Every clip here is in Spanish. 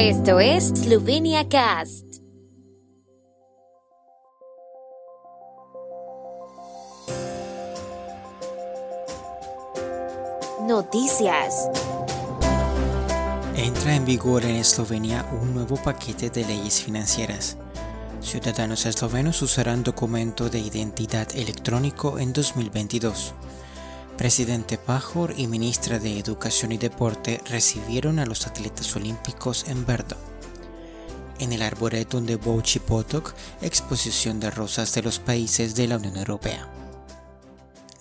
Esto es Slovenia Cast. Noticias. Entra en vigor en Eslovenia un nuevo paquete de leyes financieras. Ciudadanos eslovenos usarán documento de identidad electrónico en 2022. Presidente Pajor y ministra de Educación y Deporte recibieron a los atletas olímpicos en Brdo. En el Arboretum de Bouchi Potok, exposición de rosas de los países de la Unión Europea.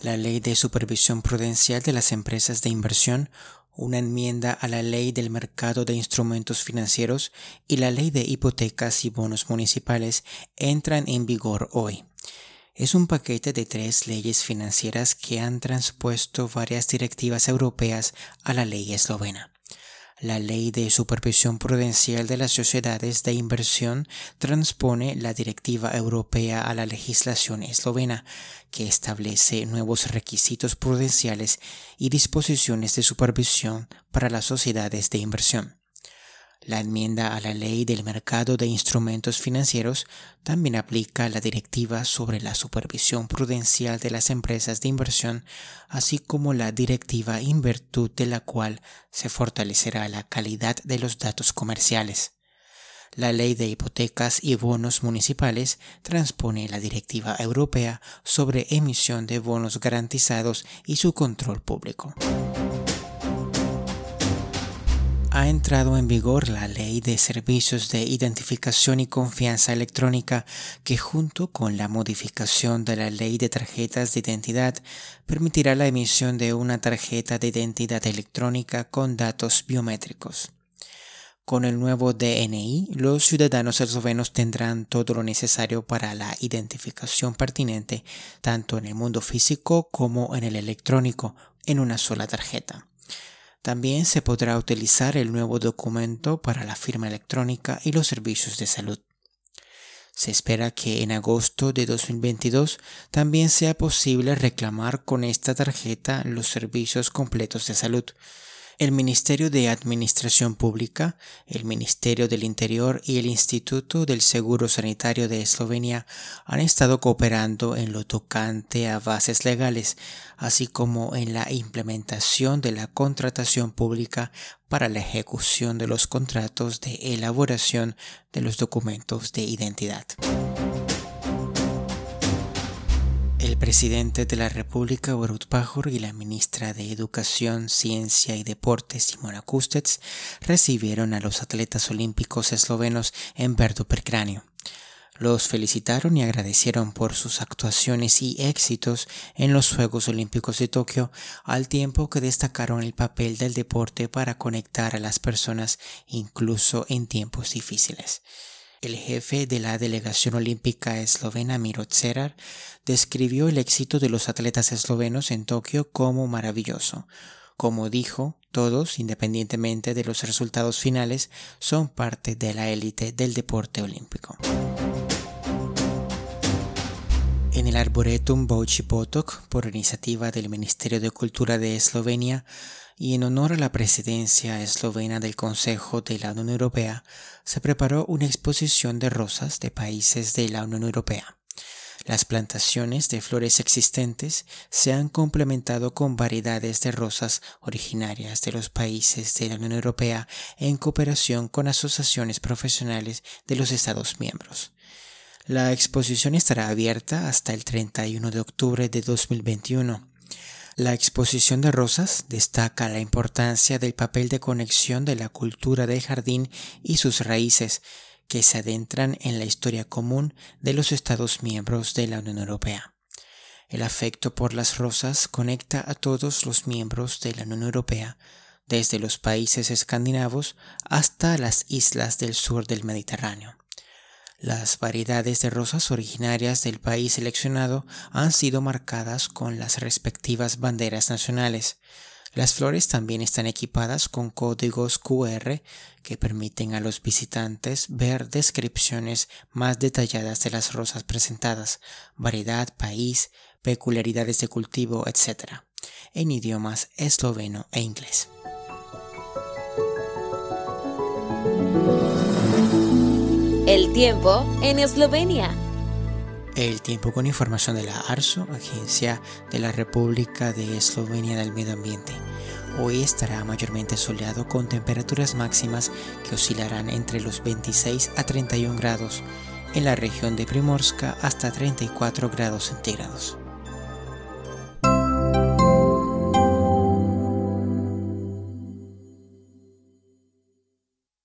La Ley de Supervisión Prudencial de las Empresas de Inversión, una enmienda a la Ley del Mercado de Instrumentos Financieros y la Ley de Hipotecas y Bonos Municipales entran en vigor hoy es un paquete de tres leyes financieras que han transpuesto varias directivas europeas a la ley eslovena. La Ley de Supervisión Prudencial de las Sociedades de Inversión transpone la Directiva Europea a la legislación eslovena, que establece nuevos requisitos prudenciales y disposiciones de supervisión para las sociedades de inversión. La enmienda a la ley del mercado de instrumentos financieros también aplica la directiva sobre la supervisión prudencial de las empresas de inversión, así como la directiva en virtud de la cual se fortalecerá la calidad de los datos comerciales. La ley de hipotecas y bonos municipales transpone la directiva europea sobre emisión de bonos garantizados y su control público ha entrado en vigor la Ley de Servicios de Identificación y Confianza Electrónica que junto con la modificación de la Ley de Tarjetas de Identidad permitirá la emisión de una tarjeta de identidad electrónica con datos biométricos. Con el nuevo DNI, los ciudadanos eslovenos tendrán todo lo necesario para la identificación pertinente tanto en el mundo físico como en el electrónico en una sola tarjeta. También se podrá utilizar el nuevo documento para la firma electrónica y los servicios de salud. Se espera que en agosto de 2022 también sea posible reclamar con esta tarjeta los servicios completos de salud, el Ministerio de Administración Pública, el Ministerio del Interior y el Instituto del Seguro Sanitario de Eslovenia han estado cooperando en lo tocante a bases legales, así como en la implementación de la contratación pública para la ejecución de los contratos de elaboración de los documentos de identidad. Presidente de la República, Borut Pajor, y la ministra de Educación, Ciencia y Deportes, Simona Kustec, recibieron a los atletas olímpicos eslovenos en Verdo Percráneo. Los felicitaron y agradecieron por sus actuaciones y éxitos en los Juegos Olímpicos de Tokio, al tiempo que destacaron el papel del deporte para conectar a las personas incluso en tiempos difíciles. El jefe de la delegación olímpica eslovena Miro Cerar describió el éxito de los atletas eslovenos en Tokio como maravilloso. Como dijo, todos, independientemente de los resultados finales, son parte de la élite del deporte olímpico. En el Arboretum Bauchi Potok, por iniciativa del Ministerio de Cultura de Eslovenia, y en honor a la presidencia eslovena del Consejo de la Unión Europea, se preparó una exposición de rosas de países de la Unión Europea. Las plantaciones de flores existentes se han complementado con variedades de rosas originarias de los países de la Unión Europea en cooperación con asociaciones profesionales de los Estados miembros. La exposición estará abierta hasta el 31 de octubre de 2021 la exposición de rosas destaca la importancia del papel de conexión de la cultura del jardín y sus raíces, que se adentran en la historia común de los Estados miembros de la Unión Europea. El afecto por las rosas conecta a todos los miembros de la Unión Europea, desde los países escandinavos hasta las islas del sur del Mediterráneo. Las variedades de rosas originarias del país seleccionado han sido marcadas con las respectivas banderas nacionales. Las flores también están equipadas con códigos QR que permiten a los visitantes ver descripciones más detalladas de las rosas presentadas, variedad, país, peculiaridades de cultivo, etc., en idiomas esloveno e inglés. El tiempo en Eslovenia. El tiempo con información de la ARSO, Agencia de la República de Eslovenia del Medio Ambiente. Hoy estará mayormente soleado con temperaturas máximas que oscilarán entre los 26 a 31 grados, en la región de Primorska hasta 34 grados centígrados.